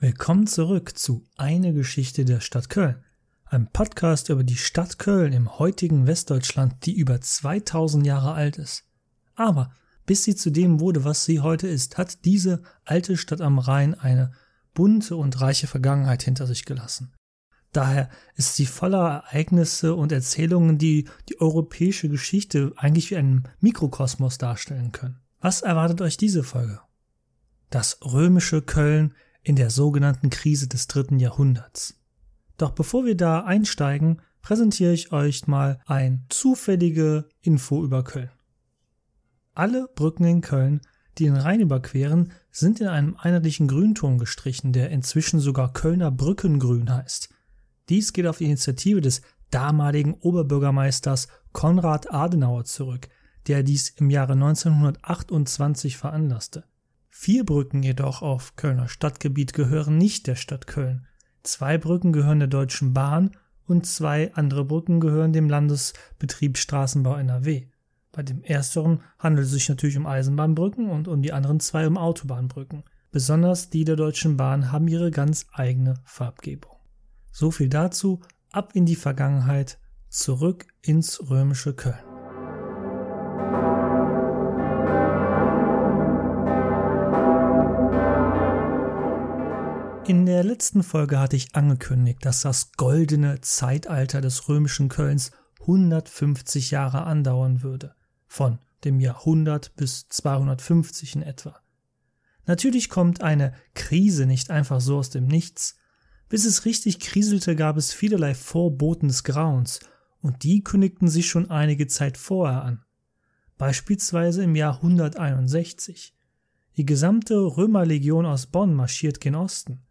Willkommen zurück zu Eine Geschichte der Stadt Köln, einem Podcast über die Stadt Köln im heutigen Westdeutschland, die über 2000 Jahre alt ist. Aber bis sie zu dem wurde, was sie heute ist, hat diese alte Stadt am Rhein eine bunte und reiche Vergangenheit hinter sich gelassen. Daher ist sie voller Ereignisse und Erzählungen, die die europäische Geschichte eigentlich wie einen Mikrokosmos darstellen können. Was erwartet euch diese Folge? Das römische Köln in der sogenannten Krise des dritten Jahrhunderts. Doch bevor wir da einsteigen, präsentiere ich euch mal ein zufällige Info über Köln. Alle Brücken in Köln, die den Rhein überqueren, sind in einem einheitlichen Grünton gestrichen, der inzwischen sogar Kölner Brückengrün heißt. Dies geht auf die Initiative des damaligen Oberbürgermeisters Konrad Adenauer zurück, der dies im Jahre 1928 veranlasste. Vier Brücken jedoch auf Kölner Stadtgebiet gehören nicht der Stadt Köln. Zwei Brücken gehören der Deutschen Bahn und zwei andere Brücken gehören dem Landesbetrieb Straßenbau NRW. Bei dem ersteren handelt es sich natürlich um Eisenbahnbrücken und um die anderen zwei um Autobahnbrücken. Besonders die der Deutschen Bahn haben ihre ganz eigene Farbgebung. So viel dazu, ab in die Vergangenheit, zurück ins römische Köln. In der letzten Folge hatte ich angekündigt, dass das goldene Zeitalter des römischen Kölns 150 Jahre andauern würde, von dem Jahr 100 bis 250 in etwa. Natürlich kommt eine Krise nicht einfach so aus dem Nichts. Bis es richtig kriselte, gab es vielerlei Vorboten des Grauens, und die kündigten sich schon einige Zeit vorher an. Beispielsweise im Jahr 161. Die gesamte Römerlegion aus Bonn marschiert gen Osten.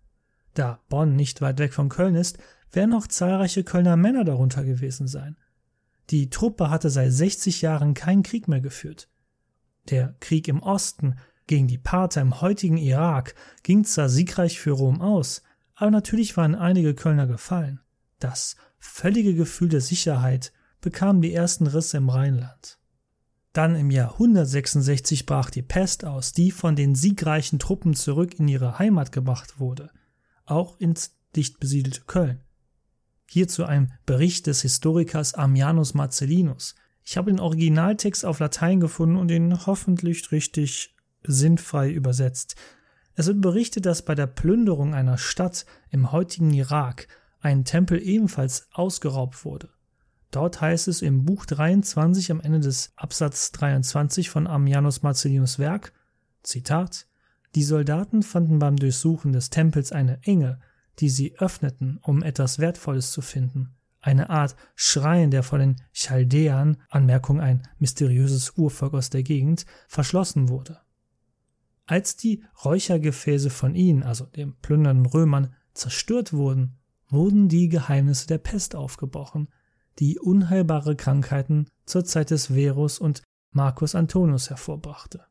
Da Bonn nicht weit weg von Köln ist, werden auch zahlreiche Kölner Männer darunter gewesen sein. Die Truppe hatte seit 60 Jahren keinen Krieg mehr geführt. Der Krieg im Osten gegen die Parther im heutigen Irak ging zwar siegreich für Rom aus, aber natürlich waren einige Kölner gefallen. Das völlige Gefühl der Sicherheit bekam die ersten Risse im Rheinland. Dann im Jahr 166 brach die Pest aus, die von den siegreichen Truppen zurück in ihre Heimat gebracht wurde auch ins dicht besiedelte Köln. Hierzu ein Bericht des Historikers Ammianus Marcellinus. Ich habe den Originaltext auf Latein gefunden und ihn hoffentlich richtig sinnfrei übersetzt. Es wird berichtet, dass bei der Plünderung einer Stadt im heutigen Irak ein Tempel ebenfalls ausgeraubt wurde. Dort heißt es im Buch 23 am Ende des Absatz 23 von Ammianus Marcellinus Werk, Zitat, die Soldaten fanden beim Durchsuchen des Tempels eine Enge, die sie öffneten, um etwas Wertvolles zu finden. Eine Art Schrein, der von den Chaldäern, Anmerkung ein mysteriöses Urvolk aus der Gegend, verschlossen wurde. Als die Räuchergefäße von ihnen, also den plündernden Römern, zerstört wurden, wurden die Geheimnisse der Pest aufgebrochen, die unheilbare Krankheiten zur Zeit des Verus und Marcus Antonius hervorbrachte.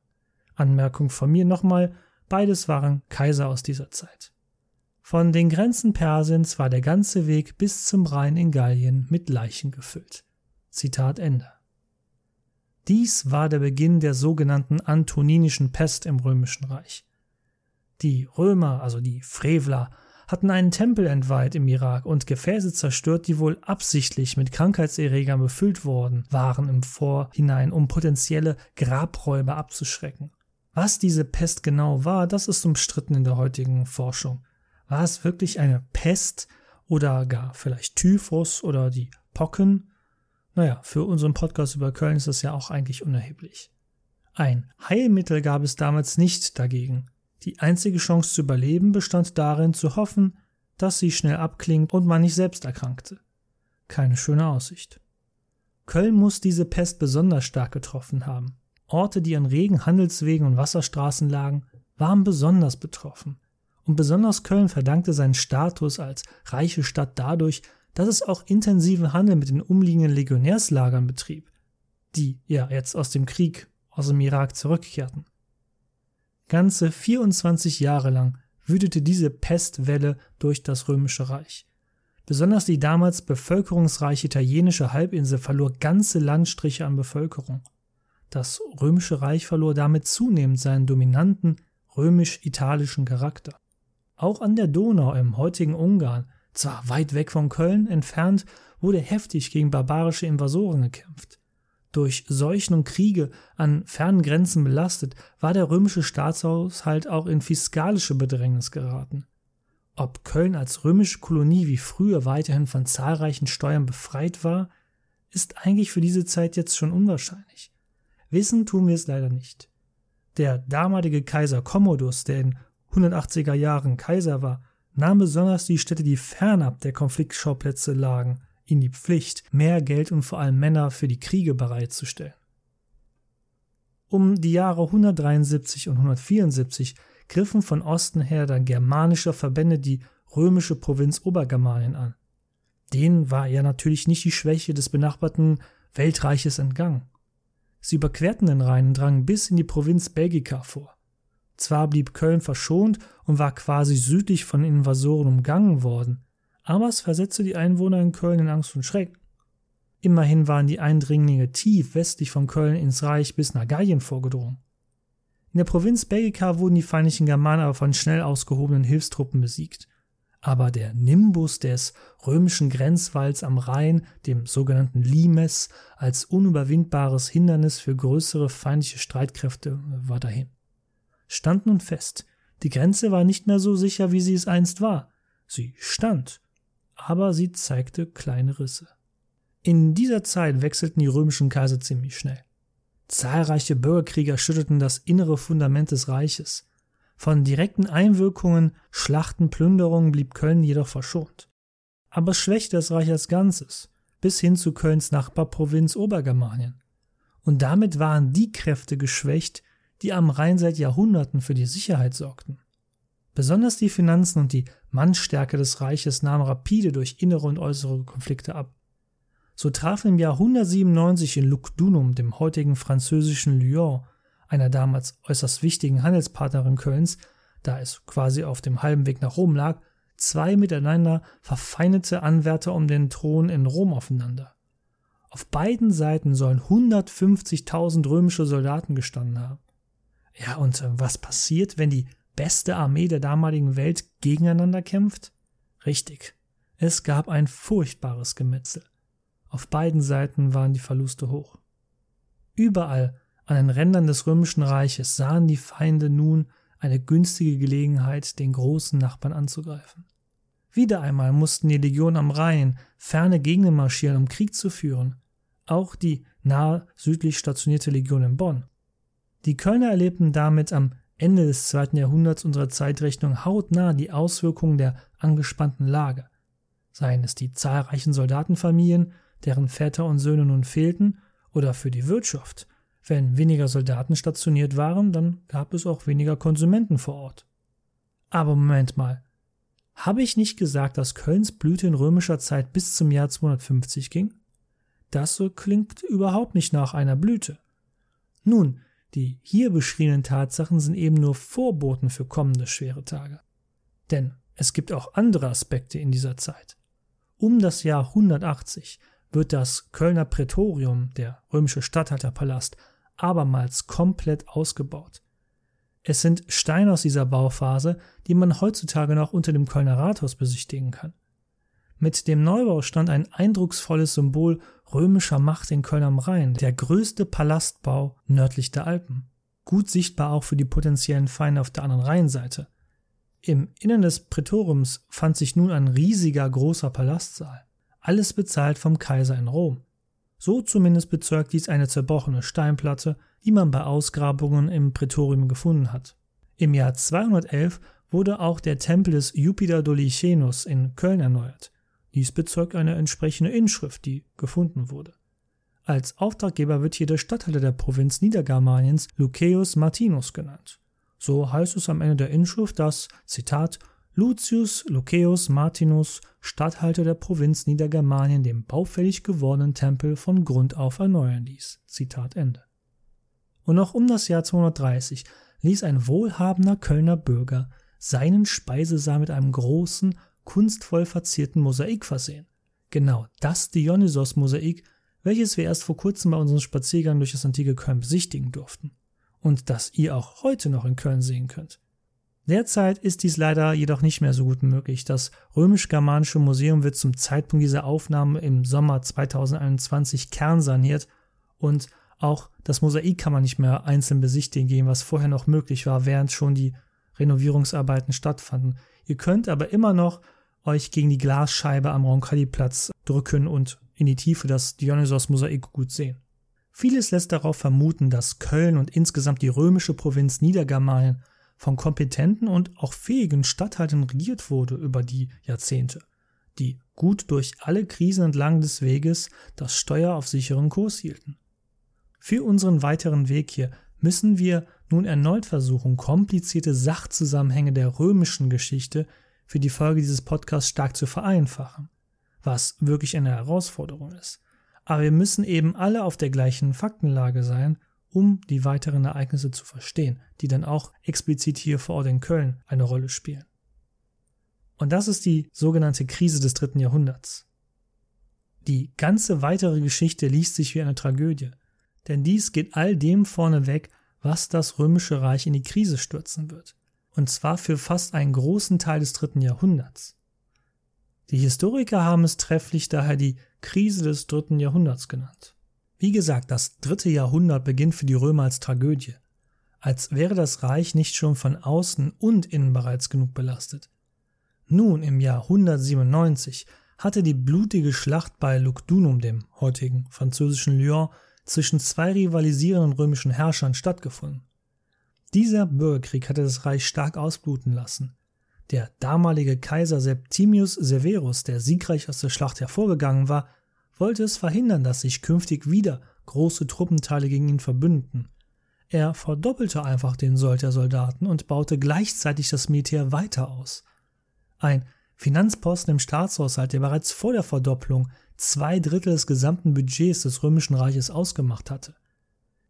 Anmerkung von mir nochmal, Beides waren Kaiser aus dieser Zeit. Von den Grenzen Persiens war der ganze Weg bis zum Rhein in Gallien mit Leichen gefüllt. Zitat Ende. Dies war der Beginn der sogenannten Antoninischen Pest im Römischen Reich. Die Römer, also die Frevler, hatten einen Tempel entweiht im Irak und Gefäße zerstört, die wohl absichtlich mit Krankheitserregern befüllt worden waren im Vorhinein, um potenzielle Grabräuber abzuschrecken. Was diese Pest genau war, das ist umstritten in der heutigen Forschung. War es wirklich eine Pest oder gar vielleicht Typhus oder die Pocken? Naja, für unseren Podcast über Köln ist das ja auch eigentlich unerheblich. Ein Heilmittel gab es damals nicht dagegen. Die einzige Chance zu überleben bestand darin zu hoffen, dass sie schnell abklingt und man nicht selbst erkrankte. Keine schöne Aussicht. Köln muss diese Pest besonders stark getroffen haben. Orte, die an regen Handelswegen und Wasserstraßen lagen, waren besonders betroffen. Und besonders Köln verdankte seinen Status als reiche Stadt dadurch, dass es auch intensiven Handel mit den umliegenden Legionärslagern betrieb, die ja jetzt aus dem Krieg aus dem Irak zurückkehrten. Ganze 24 Jahre lang wütete diese Pestwelle durch das römische Reich. Besonders die damals bevölkerungsreiche italienische Halbinsel verlor ganze Landstriche an Bevölkerung. Das römische Reich verlor damit zunehmend seinen dominanten römisch-italischen Charakter. Auch an der Donau im heutigen Ungarn, zwar weit weg von Köln entfernt, wurde heftig gegen barbarische Invasoren gekämpft. Durch Seuchen und Kriege an fernen Grenzen belastet, war der römische Staatshaushalt auch in fiskalische Bedrängnis geraten. Ob Köln als römische Kolonie wie früher weiterhin von zahlreichen Steuern befreit war, ist eigentlich für diese Zeit jetzt schon unwahrscheinlich. Wissen tun wir es leider nicht. Der damalige Kaiser Commodus, der in 180er Jahren Kaiser war, nahm besonders die Städte, die fernab der Konfliktschauplätze lagen, in die Pflicht, mehr Geld und vor allem Männer für die Kriege bereitzustellen. Um die Jahre 173 und 174 griffen von Osten her dann germanische Verbände die römische Provinz Obergermanien an. Denen war ja natürlich nicht die Schwäche des benachbarten Weltreiches entgangen. Sie überquerten den Rhein und drangen bis in die Provinz Belgica vor. Zwar blieb Köln verschont und war quasi südlich von Invasoren umgangen worden, aber es versetzte die Einwohner in Köln in Angst und Schrecken. Immerhin waren die Eindringlinge tief westlich von Köln ins Reich bis nach Gallien vorgedrungen. In der Provinz Belgica wurden die feindlichen Germanen aber von schnell ausgehobenen Hilfstruppen besiegt. Aber der Nimbus des römischen Grenzwalls am Rhein, dem sogenannten Limes, als unüberwindbares Hindernis für größere feindliche Streitkräfte war dahin. Stand nun fest, die Grenze war nicht mehr so sicher, wie sie es einst war. Sie stand, aber sie zeigte kleine Risse. In dieser Zeit wechselten die römischen Kaiser ziemlich schnell. Zahlreiche Bürgerkrieger schütteten das innere Fundament des Reiches. Von direkten Einwirkungen, Schlachten, Plünderungen blieb Köln jedoch verschont. Aber es schwächte das Reich als Ganzes, bis hin zu Kölns Nachbarprovinz Obergermanien. Und damit waren die Kräfte geschwächt, die am Rhein seit Jahrhunderten für die Sicherheit sorgten. Besonders die Finanzen und die Mannstärke des Reiches nahmen rapide durch innere und äußere Konflikte ab. So trafen im Jahr 197 in Lugdunum, dem heutigen französischen Lyon, einer damals äußerst wichtigen Handelspartnerin Kölns, da es quasi auf dem halben Weg nach Rom lag, zwei miteinander verfeindete Anwärter um den Thron in Rom aufeinander. Auf beiden Seiten sollen 150.000 römische Soldaten gestanden haben. Ja, und äh, was passiert, wenn die beste Armee der damaligen Welt gegeneinander kämpft? Richtig, es gab ein furchtbares Gemetzel. Auf beiden Seiten waren die Verluste hoch. Überall an den Rändern des römischen Reiches sahen die Feinde nun eine günstige Gelegenheit, den großen Nachbarn anzugreifen. Wieder einmal mussten die Legionen am Rhein ferne Gegenden marschieren, um Krieg zu führen. Auch die nahe südlich stationierte Legion in Bonn. Die Kölner erlebten damit am Ende des zweiten Jahrhunderts unserer Zeitrechnung hautnah die Auswirkungen der angespannten Lage. Seien es die zahlreichen Soldatenfamilien, deren Väter und Söhne nun fehlten, oder für die Wirtschaft. Wenn weniger Soldaten stationiert waren, dann gab es auch weniger Konsumenten vor Ort. Aber Moment mal. Habe ich nicht gesagt, dass Kölns Blüte in römischer Zeit bis zum Jahr 250 ging? Das klingt überhaupt nicht nach einer Blüte. Nun, die hier beschriebenen Tatsachen sind eben nur Vorboten für kommende schwere Tage. Denn es gibt auch andere Aspekte in dieser Zeit. Um das Jahr 180 wird das Kölner Prätorium, der römische Statthalterpalast, abermals komplett ausgebaut. Es sind Steine aus dieser Bauphase, die man heutzutage noch unter dem Kölner Rathaus besichtigen kann. Mit dem Neubau stand ein eindrucksvolles Symbol römischer Macht in Köln am Rhein, der größte Palastbau nördlich der Alpen. Gut sichtbar auch für die potenziellen Feinde auf der anderen Rheinseite. Im Innern des Prätoriums fand sich nun ein riesiger großer Palastsaal alles bezahlt vom Kaiser in Rom. So zumindest bezeugt dies eine zerbrochene Steinplatte, die man bei Ausgrabungen im Prätorium gefunden hat. Im Jahr 211 wurde auch der Tempel des Jupiter Dolichenos in Köln erneuert. Dies bezeugt eine entsprechende Inschrift, die gefunden wurde. Als Auftraggeber wird hier der Statthalter der Provinz Niedergermaniens Lucaeus Martinus genannt. So heißt es am Ende der Inschrift, dass, Zitat, Lucius Lucaeus Martinus, Statthalter der Provinz Niedergermanien, den baufällig gewordenen Tempel von Grund auf erneuern ließ. Zitat Ende. Und noch um das Jahr 230 ließ ein wohlhabender Kölner Bürger seinen Speisesaal mit einem großen, kunstvoll verzierten Mosaik versehen. Genau das Dionysos-Mosaik, welches wir erst vor kurzem bei unserem Spaziergang durch das antike Köln besichtigen durften. Und das ihr auch heute noch in Köln sehen könnt. Derzeit ist dies leider jedoch nicht mehr so gut möglich. Das römisch-germanische Museum wird zum Zeitpunkt dieser Aufnahme im Sommer 2021 kernsaniert und auch das Mosaik kann man nicht mehr einzeln besichtigen gehen, was vorher noch möglich war, während schon die Renovierungsarbeiten stattfanden. Ihr könnt aber immer noch euch gegen die Glasscheibe am Roncalli-Platz drücken und in die Tiefe das Dionysos-Mosaik gut sehen. Vieles lässt darauf vermuten, dass Köln und insgesamt die römische Provinz Niedergermanien von kompetenten und auch fähigen Statthaltern regiert wurde über die Jahrzehnte, die gut durch alle Krisen entlang des Weges das Steuer auf sicheren Kurs hielten. Für unseren weiteren Weg hier müssen wir nun erneut versuchen, komplizierte Sachzusammenhänge der römischen Geschichte für die Folge dieses Podcasts stark zu vereinfachen, was wirklich eine Herausforderung ist. Aber wir müssen eben alle auf der gleichen Faktenlage sein, um die weiteren Ereignisse zu verstehen, die dann auch explizit hier vor Ort in Köln eine Rolle spielen. Und das ist die sogenannte Krise des dritten Jahrhunderts. Die ganze weitere Geschichte liest sich wie eine Tragödie, denn dies geht all dem vorneweg, was das römische Reich in die Krise stürzen wird, und zwar für fast einen großen Teil des dritten Jahrhunderts. Die Historiker haben es trefflich daher die Krise des dritten Jahrhunderts genannt. Wie gesagt, das dritte Jahrhundert beginnt für die Römer als Tragödie, als wäre das Reich nicht schon von außen und innen bereits genug belastet. Nun im Jahr 197 hatte die blutige Schlacht bei Lugdunum, dem heutigen französischen Lyon, zwischen zwei rivalisierenden römischen Herrschern stattgefunden. Dieser Bürgerkrieg hatte das Reich stark ausbluten lassen. Der damalige Kaiser Septimius Severus, der siegreich aus der Schlacht hervorgegangen war, wollte es verhindern, dass sich künftig wieder große Truppenteile gegen ihn verbünden. Er verdoppelte einfach den Sold der Soldaten und baute gleichzeitig das Militär weiter aus. Ein Finanzposten im Staatshaushalt, der bereits vor der Verdopplung zwei Drittel des gesamten Budgets des Römischen Reiches ausgemacht hatte.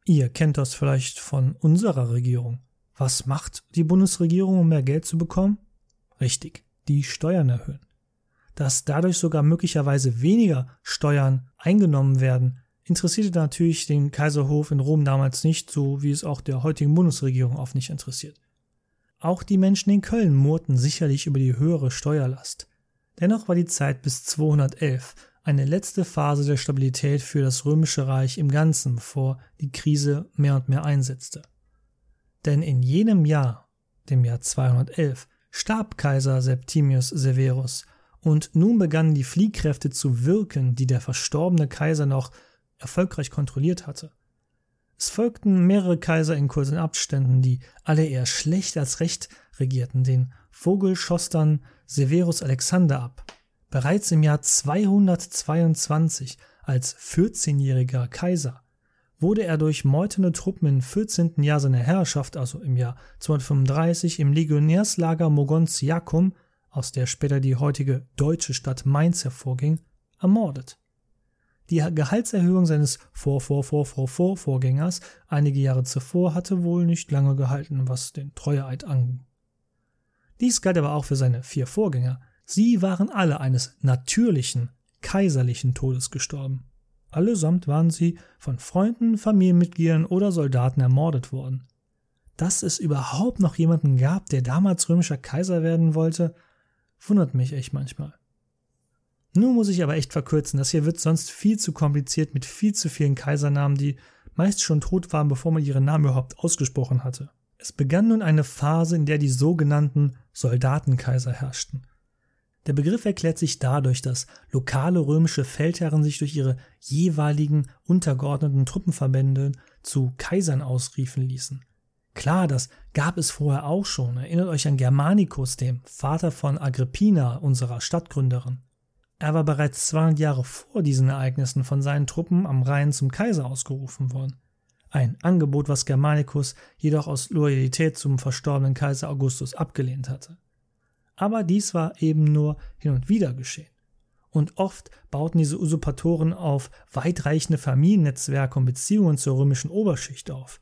Ihr kennt das vielleicht von unserer Regierung. Was macht die Bundesregierung, um mehr Geld zu bekommen? Richtig, die Steuern erhöhen. Dass dadurch sogar möglicherweise weniger Steuern eingenommen werden, interessierte natürlich den Kaiserhof in Rom damals nicht, so wie es auch der heutigen Bundesregierung oft nicht interessiert. Auch die Menschen in Köln murrten sicherlich über die höhere Steuerlast. Dennoch war die Zeit bis 211 eine letzte Phase der Stabilität für das römische Reich im Ganzen, bevor die Krise mehr und mehr einsetzte. Denn in jenem Jahr, dem Jahr 211, starb Kaiser Septimius Severus und nun begannen die Fliehkräfte zu wirken, die der verstorbene Kaiser noch erfolgreich kontrolliert hatte. Es folgten mehrere Kaiser in kurzen Abständen, die alle eher schlecht als recht regierten. Den Vogel schoss dann Severus Alexander ab. Bereits im Jahr 222 als 14-jähriger Kaiser wurde er durch meuternde Truppen im 14. Jahr seiner Herrschaft, also im Jahr 235, im Legionärslager Mogontiacum, aus der später die heutige deutsche Stadt Mainz hervorging, ermordet. Die Gehaltserhöhung seines Vor-Vor-Vor-Vor-Vorgängers einige Jahre zuvor hatte wohl nicht lange gehalten, was den Treueeid anging. Dies galt aber auch für seine vier Vorgänger. Sie waren alle eines natürlichen, kaiserlichen Todes gestorben. Allesamt waren sie von Freunden, Familienmitgliedern oder Soldaten ermordet worden. Dass es überhaupt noch jemanden gab, der damals römischer Kaiser werden wollte, wundert mich echt manchmal. Nun muss ich aber echt verkürzen, das hier wird sonst viel zu kompliziert mit viel zu vielen Kaisernamen, die meist schon tot waren, bevor man ihren Namen überhaupt ausgesprochen hatte. Es begann nun eine Phase, in der die sogenannten Soldatenkaiser herrschten. Der Begriff erklärt sich dadurch, dass lokale römische Feldherren sich durch ihre jeweiligen untergeordneten Truppenverbände zu Kaisern ausriefen ließen. Klar, das gab es vorher auch schon. Erinnert euch an Germanicus, dem Vater von Agrippina, unserer Stadtgründerin. Er war bereits 200 Jahre vor diesen Ereignissen von seinen Truppen am Rhein zum Kaiser ausgerufen worden. Ein Angebot, was Germanicus jedoch aus Loyalität zum verstorbenen Kaiser Augustus abgelehnt hatte. Aber dies war eben nur hin und wieder geschehen. Und oft bauten diese Usurpatoren auf weitreichende Familiennetzwerke und Beziehungen zur römischen Oberschicht auf.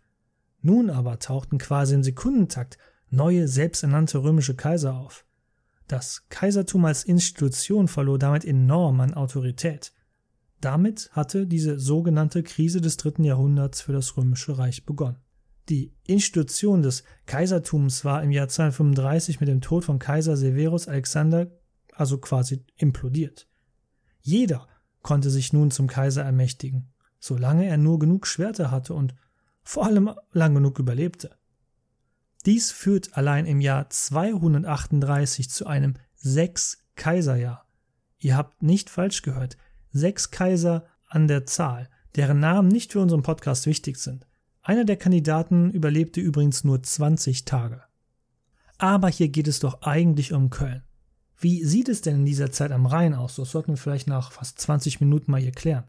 Nun aber tauchten quasi im Sekundentakt neue selbsternannte römische Kaiser auf. Das Kaisertum als Institution verlor damit enorm an Autorität. Damit hatte diese sogenannte Krise des dritten Jahrhunderts für das römische Reich begonnen. Die Institution des Kaisertums war im Jahr 235 mit dem Tod von Kaiser Severus Alexander also quasi implodiert. Jeder konnte sich nun zum Kaiser ermächtigen, solange er nur genug Schwerter hatte und vor allem lang genug überlebte. Dies führt allein im Jahr 238 zu einem Sechs-Kaiserjahr. Ihr habt nicht falsch gehört. Sechs Kaiser an der Zahl, deren Namen nicht für unseren Podcast wichtig sind. Einer der Kandidaten überlebte übrigens nur 20 Tage. Aber hier geht es doch eigentlich um Köln. Wie sieht es denn in dieser Zeit am Rhein aus? Das sollten wir vielleicht nach fast 20 Minuten mal hier klären.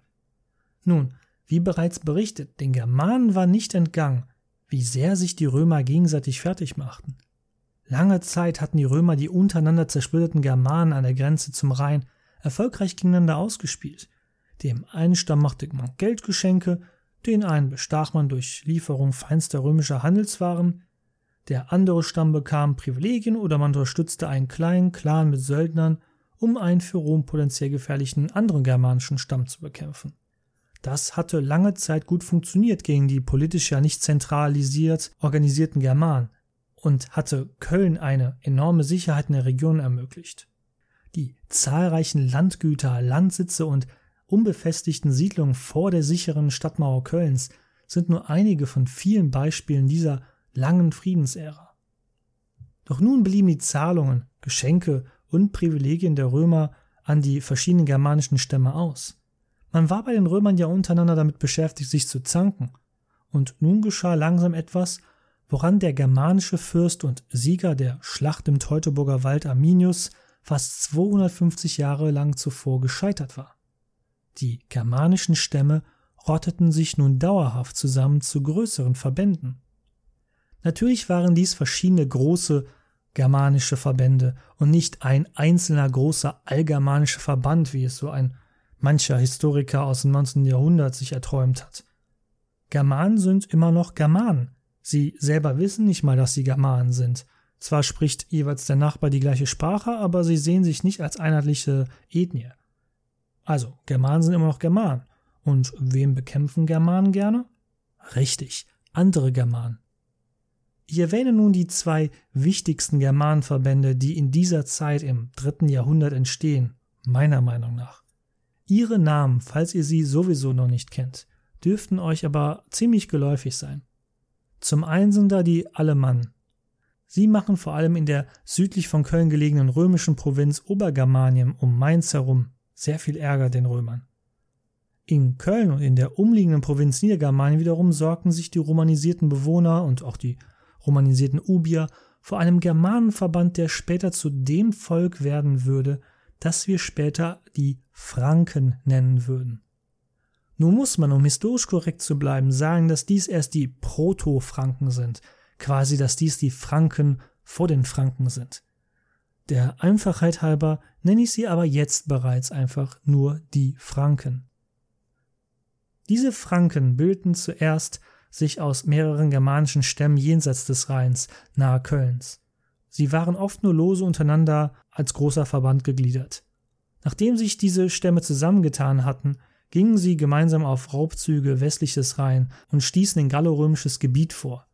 Nun, wie bereits berichtet, den Germanen war nicht entgangen, wie sehr sich die Römer gegenseitig fertig machten. Lange Zeit hatten die Römer die untereinander zersplitterten Germanen an der Grenze zum Rhein erfolgreich gegeneinander ausgespielt. Dem einen Stamm machte man Geldgeschenke, den einen bestach man durch Lieferung feinster römischer Handelswaren, der andere Stamm bekam Privilegien oder man unterstützte einen kleinen Clan mit Söldnern, um einen für Rom potenziell gefährlichen anderen germanischen Stamm zu bekämpfen. Das hatte lange Zeit gut funktioniert gegen die politisch ja nicht zentralisiert organisierten Germanen und hatte Köln eine enorme Sicherheit in der Region ermöglicht. Die zahlreichen Landgüter, Landsitze und unbefestigten Siedlungen vor der sicheren Stadtmauer Kölns sind nur einige von vielen Beispielen dieser langen Friedensära. Doch nun blieben die Zahlungen, Geschenke und Privilegien der Römer an die verschiedenen germanischen Stämme aus. Man war bei den Römern ja untereinander damit beschäftigt, sich zu zanken. Und nun geschah langsam etwas, woran der germanische Fürst und Sieger der Schlacht im Teutoburger Wald Arminius fast 250 Jahre lang zuvor gescheitert war. Die germanischen Stämme rotteten sich nun dauerhaft zusammen zu größeren Verbänden. Natürlich waren dies verschiedene große germanische Verbände und nicht ein einzelner großer allgermanischer Verband, wie es so ein mancher Historiker aus dem 19. Jahrhundert sich erträumt hat. Germanen sind immer noch Germanen. Sie selber wissen nicht mal, dass sie Germanen sind. Zwar spricht jeweils der Nachbar die gleiche Sprache, aber sie sehen sich nicht als einheitliche Ethnie. Also, Germanen sind immer noch Germanen. Und wem bekämpfen Germanen gerne? Richtig, andere Germanen. Ich erwähne nun die zwei wichtigsten Germanenverbände, die in dieser Zeit im dritten Jahrhundert entstehen, meiner Meinung nach. Ihre Namen, falls ihr sie sowieso noch nicht kennt, dürften euch aber ziemlich geläufig sein. Zum einen sind da die Alemannen. Sie machen vor allem in der südlich von Köln gelegenen römischen Provinz Obergermanien um Mainz herum sehr viel Ärger den Römern. In Köln und in der umliegenden Provinz Niedergermanien wiederum sorgten sich die romanisierten Bewohner und auch die romanisierten Ubier vor einem Germanenverband, der später zu dem Volk werden würde, das wir später die Franken nennen würden. Nun muss man, um historisch korrekt zu bleiben, sagen, dass dies erst die Proto-Franken sind, quasi, dass dies die Franken vor den Franken sind. Der Einfachheit halber nenne ich sie aber jetzt bereits einfach nur die Franken. Diese Franken bildeten zuerst sich aus mehreren germanischen Stämmen jenseits des Rheins, nahe Kölns. Sie waren oft nur lose untereinander als großer Verband gegliedert. Nachdem sich diese Stämme zusammengetan hatten, gingen sie gemeinsam auf Raubzüge westlich des Rhein und stießen in gallorömisches Gebiet vor.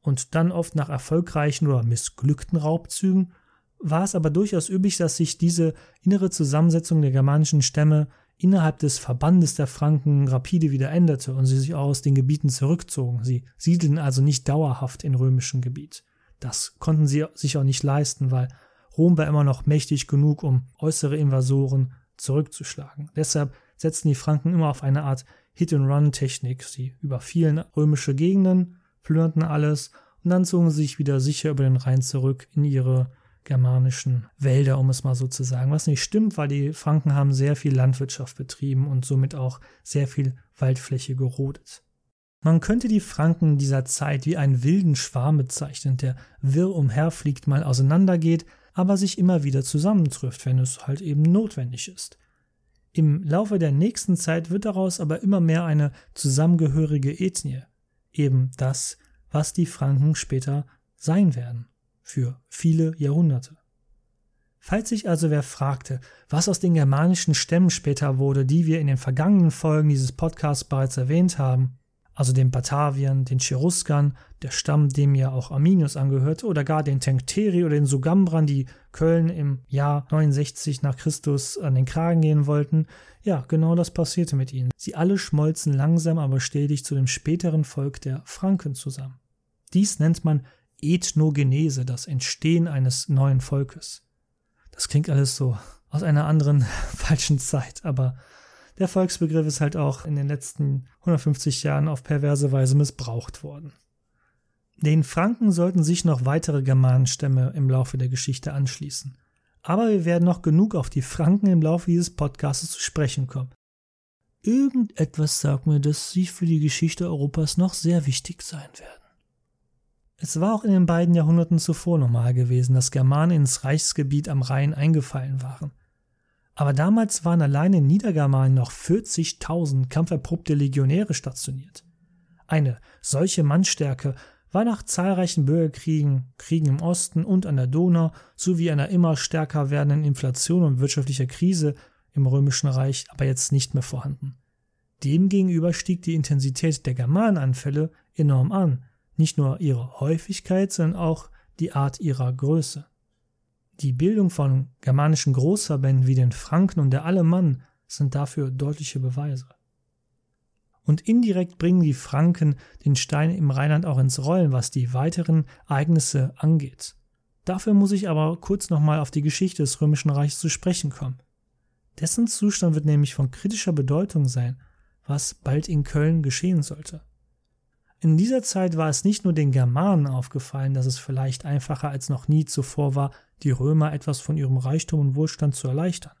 Und dann oft nach erfolgreichen oder missglückten Raubzügen war es aber durchaus üblich, dass sich diese innere Zusammensetzung der germanischen Stämme innerhalb des Verbandes der Franken rapide wieder änderte und sie sich aus den Gebieten zurückzogen. Sie siedelten also nicht dauerhaft in römischem Gebiet. Das konnten sie sich auch nicht leisten, weil Rom war immer noch mächtig genug, um äußere Invasoren zurückzuschlagen. Deshalb setzten die Franken immer auf eine Art Hit-and-Run-Technik. Sie überfielen römische Gegenden, plünderten alles und dann zogen sie sich wieder sicher über den Rhein zurück in ihre germanischen Wälder, um es mal so zu sagen. Was nicht stimmt, weil die Franken haben sehr viel Landwirtschaft betrieben und somit auch sehr viel Waldfläche gerodet. Man könnte die Franken dieser Zeit wie einen wilden Schwarm bezeichnen, der wirr umherfliegt, mal auseinandergeht, aber sich immer wieder zusammentrifft, wenn es halt eben notwendig ist. Im Laufe der nächsten Zeit wird daraus aber immer mehr eine zusammengehörige Ethnie, eben das, was die Franken später sein werden, für viele Jahrhunderte. Falls sich also wer fragte, was aus den germanischen Stämmen später wurde, die wir in den vergangenen Folgen dieses Podcasts bereits erwähnt haben, also den Bataviern, den Cheruskern, der Stamm, dem ja auch Arminius angehörte, oder gar den Tencteri oder den Sugambrern, die Köln im Jahr 69 nach Christus an den Kragen gehen wollten. Ja, genau das passierte mit ihnen. Sie alle schmolzen langsam aber stetig zu dem späteren Volk der Franken zusammen. Dies nennt man Ethnogenese, das Entstehen eines neuen Volkes. Das klingt alles so aus einer anderen falschen Zeit, aber der Volksbegriff ist halt auch in den letzten 150 Jahren auf perverse Weise missbraucht worden. Den Franken sollten sich noch weitere Germanenstämme im Laufe der Geschichte anschließen. Aber wir werden noch genug auf die Franken im Laufe dieses Podcasts zu sprechen kommen. Irgendetwas sagt mir, dass sie für die Geschichte Europas noch sehr wichtig sein werden. Es war auch in den beiden Jahrhunderten zuvor normal gewesen, dass Germanen ins Reichsgebiet am Rhein eingefallen waren. Aber damals waren allein in Niedergermanen noch 40.000 kampferprobte Legionäre stationiert. Eine solche Mannstärke war nach zahlreichen Bürgerkriegen, Kriegen im Osten und an der Donau sowie einer immer stärker werdenden Inflation und wirtschaftlicher Krise im Römischen Reich aber jetzt nicht mehr vorhanden. Demgegenüber stieg die Intensität der Germanenanfälle enorm an, nicht nur ihre Häufigkeit, sondern auch die Art ihrer Größe. Die Bildung von germanischen Großverbänden wie den Franken und der Alemann sind dafür deutliche Beweise. Und indirekt bringen die Franken den Stein im Rheinland auch ins Rollen, was die weiteren Ereignisse angeht. Dafür muss ich aber kurz nochmal auf die Geschichte des Römischen Reichs zu sprechen kommen. Dessen Zustand wird nämlich von kritischer Bedeutung sein, was bald in Köln geschehen sollte. In dieser Zeit war es nicht nur den Germanen aufgefallen, dass es vielleicht einfacher als noch nie zuvor war, die Römer etwas von ihrem Reichtum und Wohlstand zu erleichtern.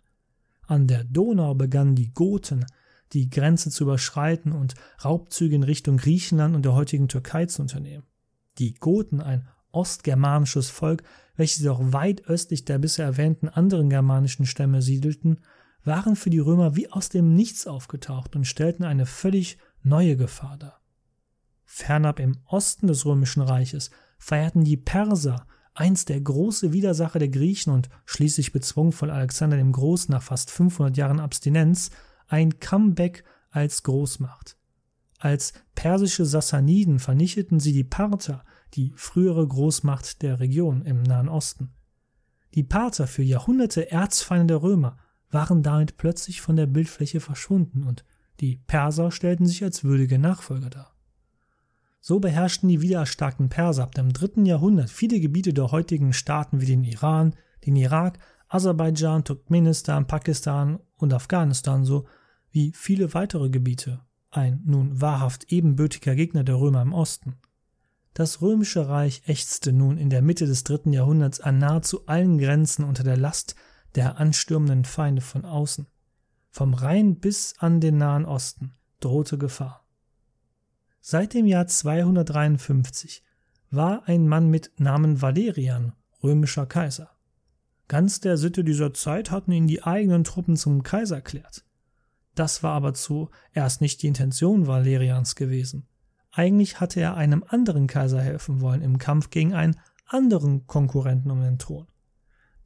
An der Donau begannen die Goten, die Grenze zu überschreiten und Raubzüge in Richtung Griechenland und der heutigen Türkei zu unternehmen. Die Goten, ein ostgermanisches Volk, welches auch weit östlich der bisher erwähnten anderen germanischen Stämme siedelten, waren für die Römer wie aus dem Nichts aufgetaucht und stellten eine völlig neue Gefahr dar. Fernab im Osten des römischen Reiches feierten die Perser einst der große Widersacher der Griechen und schließlich bezwungen von Alexander dem Großen nach fast 500 Jahren Abstinenz, ein Comeback als Großmacht. Als persische Sassaniden vernichteten sie die Parther, die frühere Großmacht der Region im Nahen Osten. Die Parther, für Jahrhunderte Erzfeinde der Römer, waren damit plötzlich von der Bildfläche verschwunden und die Perser stellten sich als würdige Nachfolger dar. So beherrschten die widerstarken Perser ab dem dritten Jahrhundert viele Gebiete der heutigen Staaten wie den Iran, den Irak, Aserbaidschan, Turkmenistan, Pakistan und Afghanistan so wie viele weitere Gebiete, ein nun wahrhaft ebenbürtiger Gegner der Römer im Osten. Das römische Reich ächzte nun in der Mitte des dritten Jahrhunderts an nahezu allen Grenzen unter der Last der anstürmenden Feinde von außen. Vom Rhein bis an den Nahen Osten drohte Gefahr. Seit dem Jahr 253 war ein Mann mit Namen Valerian römischer Kaiser. Ganz der Sitte dieser Zeit hatten ihn die eigenen Truppen zum Kaiser erklärt. Das war aber zuerst nicht die Intention Valerians gewesen. Eigentlich hatte er einem anderen Kaiser helfen wollen im Kampf gegen einen anderen Konkurrenten um den Thron.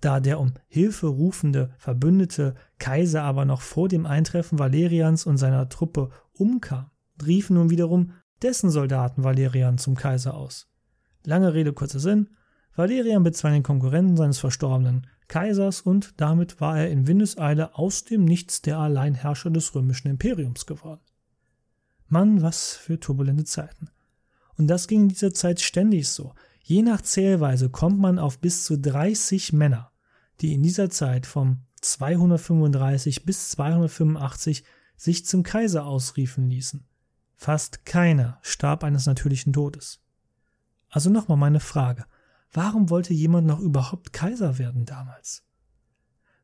Da der um Hilfe rufende Verbündete Kaiser aber noch vor dem Eintreffen Valerians und seiner Truppe umkam, riefen nun wiederum dessen Soldaten Valerian zum Kaiser aus. Lange Rede, kurzer Sinn. Valerian bezwang den Konkurrenten seines verstorbenen Kaisers und damit war er in Windeseile aus dem Nichts der Alleinherrscher des römischen Imperiums geworden. Mann, was für turbulente Zeiten. Und das ging in dieser Zeit ständig so. Je nach Zählweise kommt man auf bis zu 30 Männer, die in dieser Zeit vom 235 bis 285 sich zum Kaiser ausriefen ließen. Fast keiner starb eines natürlichen Todes. Also nochmal meine Frage. Warum wollte jemand noch überhaupt Kaiser werden damals?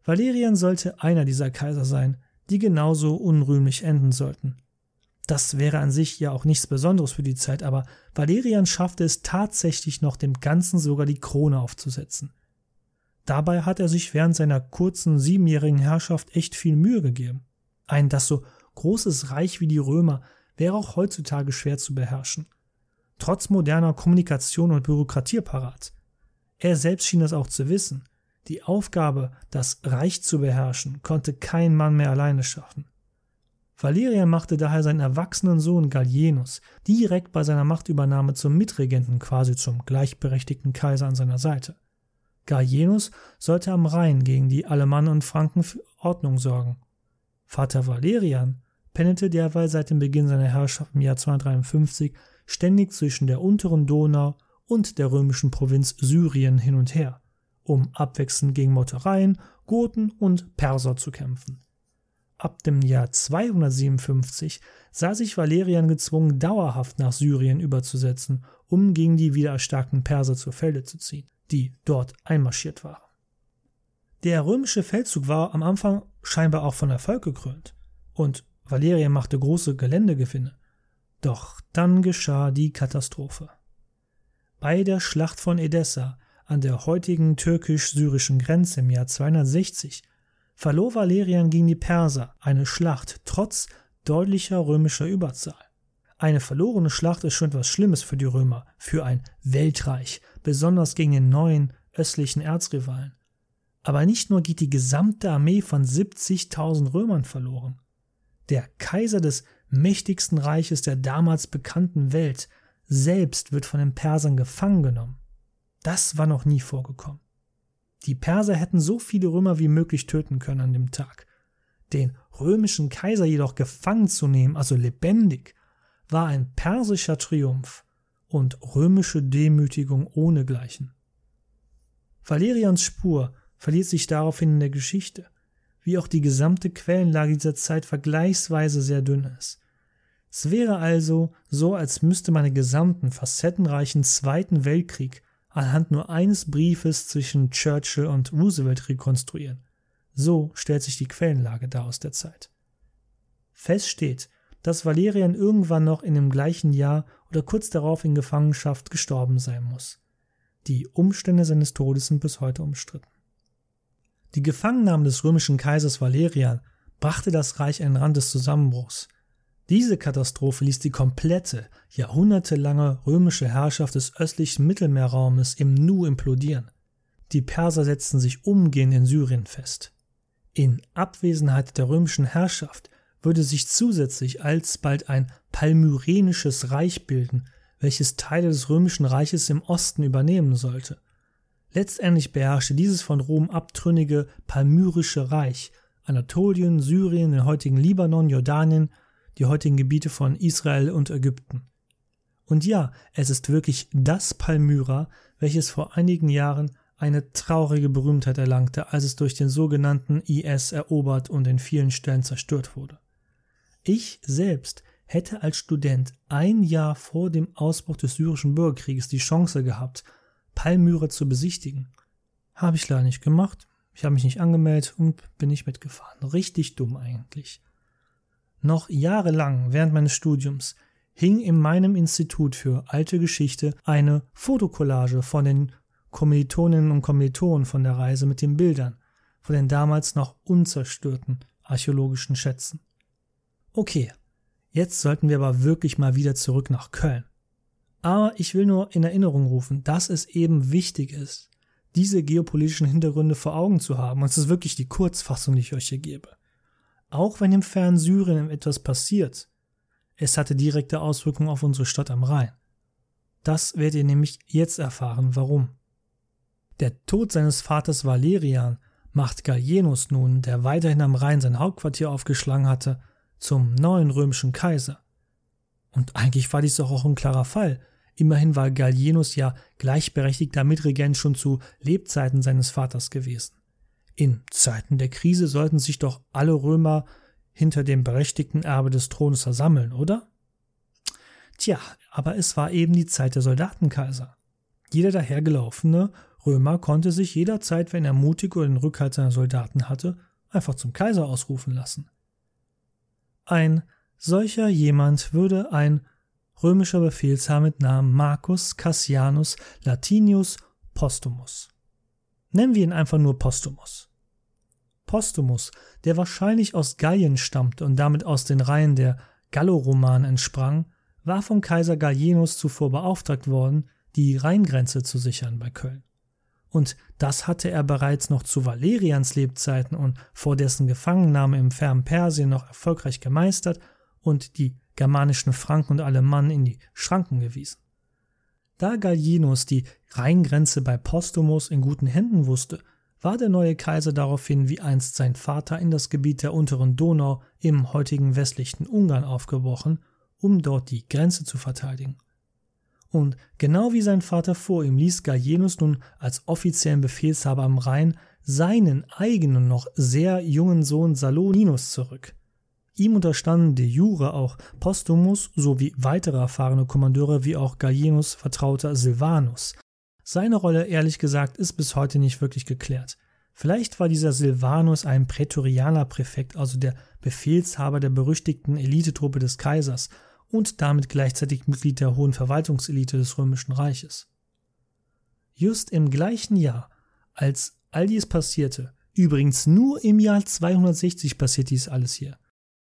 Valerian sollte einer dieser Kaiser sein, die genauso unrühmlich enden sollten. Das wäre an sich ja auch nichts Besonderes für die Zeit, aber Valerian schaffte es tatsächlich noch dem Ganzen sogar die Krone aufzusetzen. Dabei hat er sich während seiner kurzen siebenjährigen Herrschaft echt viel Mühe gegeben. Ein das so großes Reich wie die Römer wäre auch heutzutage schwer zu beherrschen. Trotz moderner Kommunikation und Bürokratieapparat. Er selbst schien das auch zu wissen. Die Aufgabe, das Reich zu beherrschen, konnte kein Mann mehr alleine schaffen. Valerian machte daher seinen erwachsenen Sohn Gallienus direkt bei seiner Machtübernahme zum Mitregenten, quasi zum gleichberechtigten Kaiser an seiner Seite. Gallienus sollte am Rhein gegen die Alemannen und Franken für Ordnung sorgen. Vater Valerian pendelte derweil seit dem Beginn seiner Herrschaft im Jahr 253 ständig zwischen der unteren Donau und der römischen Provinz Syrien hin und her, um abwechselnd gegen Meutereien, Goten und Perser zu kämpfen. Ab dem Jahr 257 sah sich Valerian gezwungen, dauerhaft nach Syrien überzusetzen, um gegen die wiedererstarkten Perser zur Felde zu ziehen, die dort einmarschiert waren. Der römische Feldzug war am Anfang scheinbar auch von Erfolg gekrönt, und Valerian machte große Geländegewinne. Doch dann geschah die Katastrophe. Bei der Schlacht von Edessa an der heutigen türkisch-syrischen Grenze im Jahr 260 verlor Valerian gegen die Perser eine Schlacht trotz deutlicher römischer Überzahl. Eine verlorene Schlacht ist schon etwas Schlimmes für die Römer, für ein Weltreich, besonders gegen den neuen östlichen Erzrivalen. Aber nicht nur geht die gesamte Armee von 70.000 Römern verloren. Der Kaiser des mächtigsten Reiches der damals bekannten Welt selbst wird von den Persern gefangen genommen. Das war noch nie vorgekommen. Die Perser hätten so viele Römer wie möglich töten können an dem Tag. Den römischen Kaiser jedoch gefangen zu nehmen, also lebendig, war ein persischer Triumph und römische Demütigung ohnegleichen. Valerians Spur verliert sich daraufhin in der Geschichte, wie auch die gesamte Quellenlage dieser Zeit vergleichsweise sehr dünn ist. Es wäre also so, als müsste man den gesamten facettenreichen Zweiten Weltkrieg anhand nur eines Briefes zwischen Churchill und Roosevelt rekonstruieren. So stellt sich die Quellenlage dar aus der Zeit. Fest steht, dass Valerian irgendwann noch in dem gleichen Jahr oder kurz darauf in Gefangenschaft gestorben sein muss. Die Umstände seines Todes sind bis heute umstritten. Die Gefangennahme des römischen Kaisers Valerian brachte das Reich den Rand des Zusammenbruchs. Diese Katastrophe ließ die komplette, jahrhundertelange römische Herrschaft des östlichen Mittelmeerraumes im Nu implodieren. Die Perser setzten sich umgehend in Syrien fest. In Abwesenheit der römischen Herrschaft würde sich zusätzlich alsbald ein palmyrenisches Reich bilden, welches Teile des römischen Reiches im Osten übernehmen sollte. Letztendlich beherrschte dieses von Rom abtrünnige palmyrische Reich Anatolien, Syrien, den heutigen Libanon, Jordanien, die heutigen Gebiete von Israel und Ägypten. Und ja, es ist wirklich das Palmyra, welches vor einigen Jahren eine traurige Berühmtheit erlangte, als es durch den sogenannten IS erobert und in vielen Stellen zerstört wurde. Ich selbst hätte als Student ein Jahr vor dem Ausbruch des syrischen Bürgerkrieges die Chance gehabt, Palmyra zu besichtigen. Habe ich leider nicht gemacht. Ich habe mich nicht angemeldet und bin nicht mitgefahren. Richtig dumm eigentlich. Noch jahrelang während meines Studiums hing in meinem Institut für alte Geschichte eine Fotokollage von den Kommilitoninnen und Kommilitonen von der Reise mit den Bildern von den damals noch unzerstörten archäologischen Schätzen. Okay, jetzt sollten wir aber wirklich mal wieder zurück nach Köln. Aber ich will nur in Erinnerung rufen, dass es eben wichtig ist, diese geopolitischen Hintergründe vor Augen zu haben. Und es ist wirklich die Kurzfassung, die ich euch hier gebe auch wenn im fernen Syrien etwas passiert. Es hatte direkte Auswirkungen auf unsere Stadt am Rhein. Das werdet ihr nämlich jetzt erfahren, warum. Der Tod seines Vaters Valerian macht Gallienus nun, der weiterhin am Rhein sein Hauptquartier aufgeschlagen hatte, zum neuen römischen Kaiser. Und eigentlich war dies doch auch ein klarer Fall. Immerhin war Gallienus ja gleichberechtigter Mitregent schon zu Lebzeiten seines Vaters gewesen. In Zeiten der Krise sollten sich doch alle Römer hinter dem berechtigten Erbe des Thrones versammeln, oder? Tja, aber es war eben die Zeit der Soldatenkaiser. Jeder dahergelaufene Römer konnte sich jederzeit, wenn er mutig oder den Rückhalt seiner Soldaten hatte, einfach zum Kaiser ausrufen lassen. Ein solcher jemand würde ein römischer Befehlshaber mit Namen Marcus Cassianus Latinius Postumus. Nennen wir ihn einfach nur Postumus. Postumus, der wahrscheinlich aus Gallien stammte und damit aus den Reihen der Galloromanen entsprang, war vom Kaiser Gallienus zuvor beauftragt worden, die Rheingrenze zu sichern bei Köln. und das hatte er bereits noch zu Valerians Lebzeiten und vor dessen Gefangennahme im fernen Persien noch erfolgreich gemeistert und die germanischen Franken und Alemannen in die Schranken gewiesen. Da Gallienus die Rheingrenze bei Postumus in guten Händen wusste, war der neue Kaiser daraufhin wie einst sein Vater in das Gebiet der unteren Donau im heutigen westlichen Ungarn aufgebrochen, um dort die Grenze zu verteidigen. Und genau wie sein Vater vor ihm ließ Gallienus nun als offiziellen Befehlshaber am Rhein seinen eigenen noch sehr jungen Sohn Saloninus zurück. Ihm unterstanden de jure auch Postumus sowie weitere erfahrene Kommandeure wie auch Gallienus Vertrauter Silvanus. Seine Rolle, ehrlich gesagt, ist bis heute nicht wirklich geklärt. Vielleicht war dieser Silvanus ein Prätorianerpräfekt, also der Befehlshaber der berüchtigten Elitetruppe des Kaisers und damit gleichzeitig Mitglied der hohen Verwaltungselite des Römischen Reiches. Just im gleichen Jahr, als all dies passierte, übrigens nur im Jahr 260 passiert dies alles hier,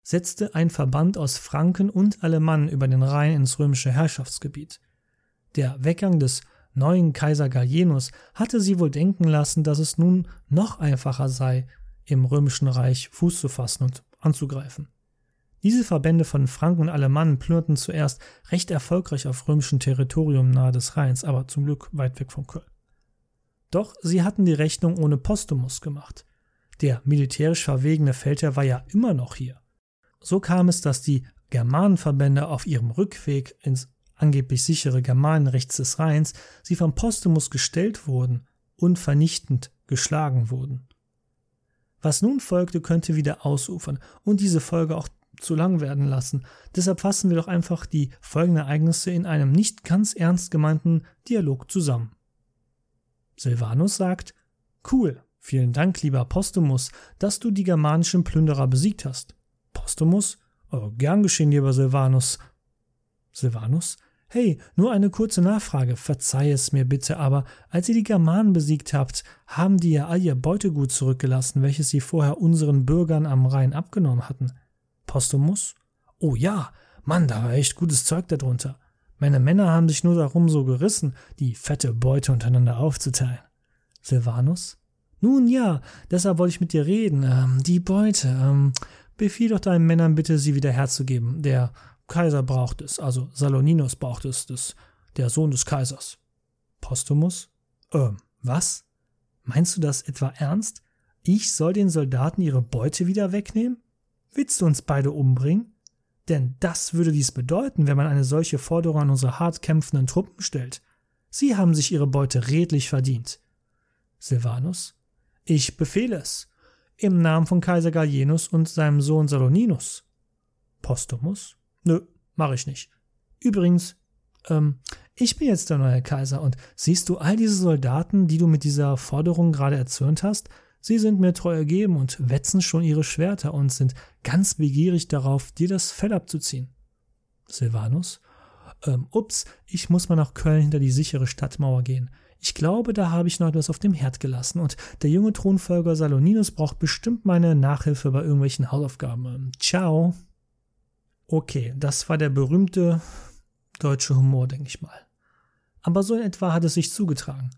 setzte ein Verband aus Franken und Alemannen über den Rhein ins römische Herrschaftsgebiet. Der Weggang des neuen Kaiser Gallienus hatte sie wohl denken lassen, dass es nun noch einfacher sei, im römischen Reich Fuß zu fassen und anzugreifen. Diese Verbände von Franken und Alemannen plünderten zuerst recht erfolgreich auf römischem Territorium nahe des Rheins, aber zum Glück weit weg von Köln. Doch sie hatten die Rechnung ohne Postumus gemacht. Der militärisch verwegene Feldherr war ja immer noch hier. So kam es, dass die Germanenverbände auf ihrem Rückweg ins angeblich sichere Germanenrechts des Rheins sie vom Postumus gestellt wurden und vernichtend geschlagen wurden. Was nun folgte, könnte wieder ausufern und diese Folge auch zu lang werden lassen. Deshalb fassen wir doch einfach die folgenden Ereignisse in einem nicht ganz ernst gemeinten Dialog zusammen. Silvanus sagt: Cool, vielen Dank, lieber Postumus, dass du die germanischen Plünderer besiegt hast. Postumus? Oh, gern geschehen, lieber Silvanus. Silvanus? Hey, nur eine kurze Nachfrage, verzeih es mir bitte, aber als ihr die Germanen besiegt habt, haben die ja all ihr Beutegut zurückgelassen, welches sie vorher unseren Bürgern am Rhein abgenommen hatten. Postumus? Oh ja, Mann, da war echt gutes Zeug darunter. Meine Männer haben sich nur darum so gerissen, die fette Beute untereinander aufzuteilen. Silvanus? Nun ja, deshalb wollte ich mit dir reden. Ähm, die Beute, ähm, Befiehl doch deinen Männern bitte, sie wieder herzugeben. Der Kaiser braucht es, also Saloninus braucht es, des, der Sohn des Kaisers. Postumus? Ähm, was? Meinst du das etwa ernst? Ich soll den Soldaten ihre Beute wieder wegnehmen? Willst du uns beide umbringen? Denn das würde dies bedeuten, wenn man eine solche Forderung an unsere hart kämpfenden Truppen stellt. Sie haben sich ihre Beute redlich verdient. Silvanus? Ich befehle es im Namen von Kaiser Gallienus und seinem Sohn Saloninus. Postumus? Nö, mach ich nicht. Übrigens, ähm, ich bin jetzt der neue Kaiser und siehst du all diese Soldaten, die du mit dieser Forderung gerade erzürnt hast? Sie sind mir treu ergeben und wetzen schon ihre Schwerter und sind ganz begierig darauf, dir das Fell abzuziehen. Silvanus? Ähm, ups, ich muss mal nach Köln hinter die sichere Stadtmauer gehen. Ich glaube, da habe ich noch etwas auf dem Herd gelassen und der junge Thronfolger Saloninus braucht bestimmt meine Nachhilfe bei irgendwelchen Hausaufgaben. Ciao. Okay, das war der berühmte deutsche Humor, denke ich mal. Aber so in etwa hat es sich zugetragen.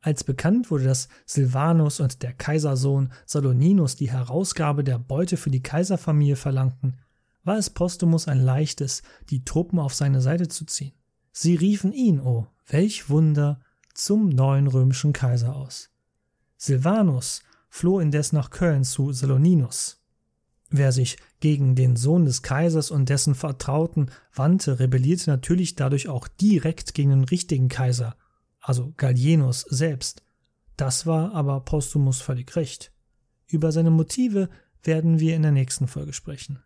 Als bekannt wurde, dass Silvanus und der Kaisersohn Saloninus die Herausgabe der Beute für die Kaiserfamilie verlangten, war es Postumus ein leichtes, die Truppen auf seine Seite zu ziehen. Sie riefen ihn, oh, welch Wunder, zum neuen römischen Kaiser aus. Silvanus floh indes nach Köln zu Saloninus. Wer sich gegen den Sohn des Kaisers und dessen Vertrauten wandte, rebellierte natürlich dadurch auch direkt gegen den richtigen Kaiser, also Gallienus selbst. Das war aber Postumus völlig recht. Über seine Motive werden wir in der nächsten Folge sprechen.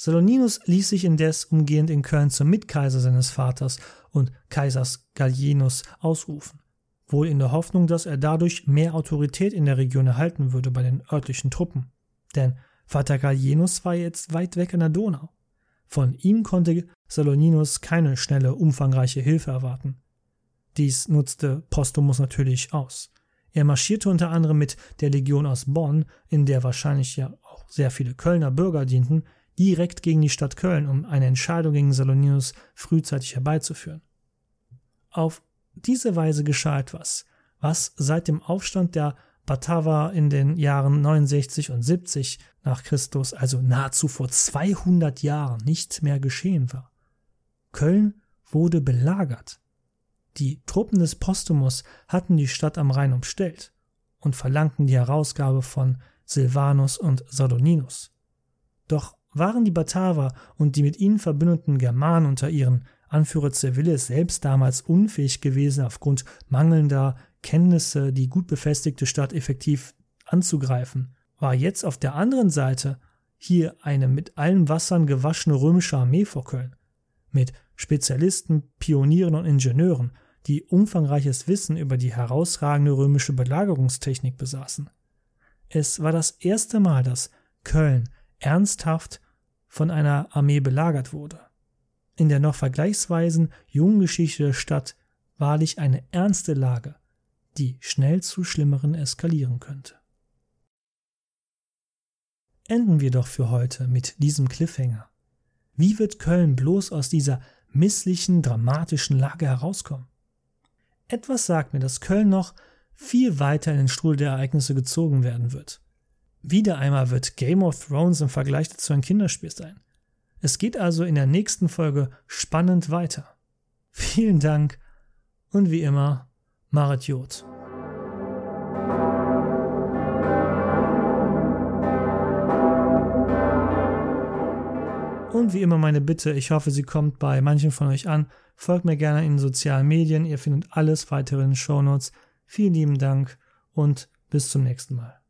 Saloninus ließ sich indes umgehend in Köln zum Mitkaiser seines Vaters und Kaisers Gallienus ausrufen, wohl in der Hoffnung, dass er dadurch mehr Autorität in der Region erhalten würde bei den örtlichen Truppen. Denn Vater Gallienus war jetzt weit weg an der Donau. Von ihm konnte Saloninus keine schnelle, umfangreiche Hilfe erwarten. Dies nutzte Postumus natürlich aus. Er marschierte unter anderem mit der Legion aus Bonn, in der wahrscheinlich ja auch sehr viele Kölner Bürger dienten, direkt gegen die Stadt Köln, um eine Entscheidung gegen Saloninus frühzeitig herbeizuführen. Auf diese Weise geschah etwas. was seit dem Aufstand der Bataver in den Jahren 69 und 70 nach Christus, also nahezu vor 200 Jahren, nicht mehr geschehen war. Köln wurde belagert. Die Truppen des Postumus hatten die Stadt am Rhein umstellt und verlangten die Herausgabe von Silvanus und Saturninus. Doch waren die Bataver und die mit ihnen verbündeten Germanen unter ihren Anführer Civilis selbst damals unfähig gewesen, aufgrund mangelnder Kenntnisse die gut befestigte Stadt effektiv anzugreifen, war jetzt auf der anderen Seite hier eine mit allen Wassern gewaschene römische Armee vor Köln, mit Spezialisten, Pionieren und Ingenieuren, die umfangreiches Wissen über die herausragende römische Belagerungstechnik besaßen. Es war das erste Mal, dass Köln ernsthaft von einer Armee belagert wurde. In der noch vergleichsweise jungen Geschichte der Stadt wahrlich eine ernste Lage, die schnell zu schlimmeren eskalieren könnte. Enden wir doch für heute mit diesem Cliffhanger. Wie wird Köln bloß aus dieser misslichen, dramatischen Lage herauskommen? Etwas sagt mir, dass Köln noch viel weiter in den Strudel der Ereignisse gezogen werden wird. Wieder einmal wird Game of Thrones im Vergleich dazu ein Kinderspiel sein. Es geht also in der nächsten Folge spannend weiter. Vielen Dank und wie immer, Marit Jod. Und wie immer meine Bitte, ich hoffe, sie kommt bei manchen von euch an. Folgt mir gerne in den sozialen Medien, ihr findet alles weitere in den Shownotes. Vielen lieben Dank und bis zum nächsten Mal.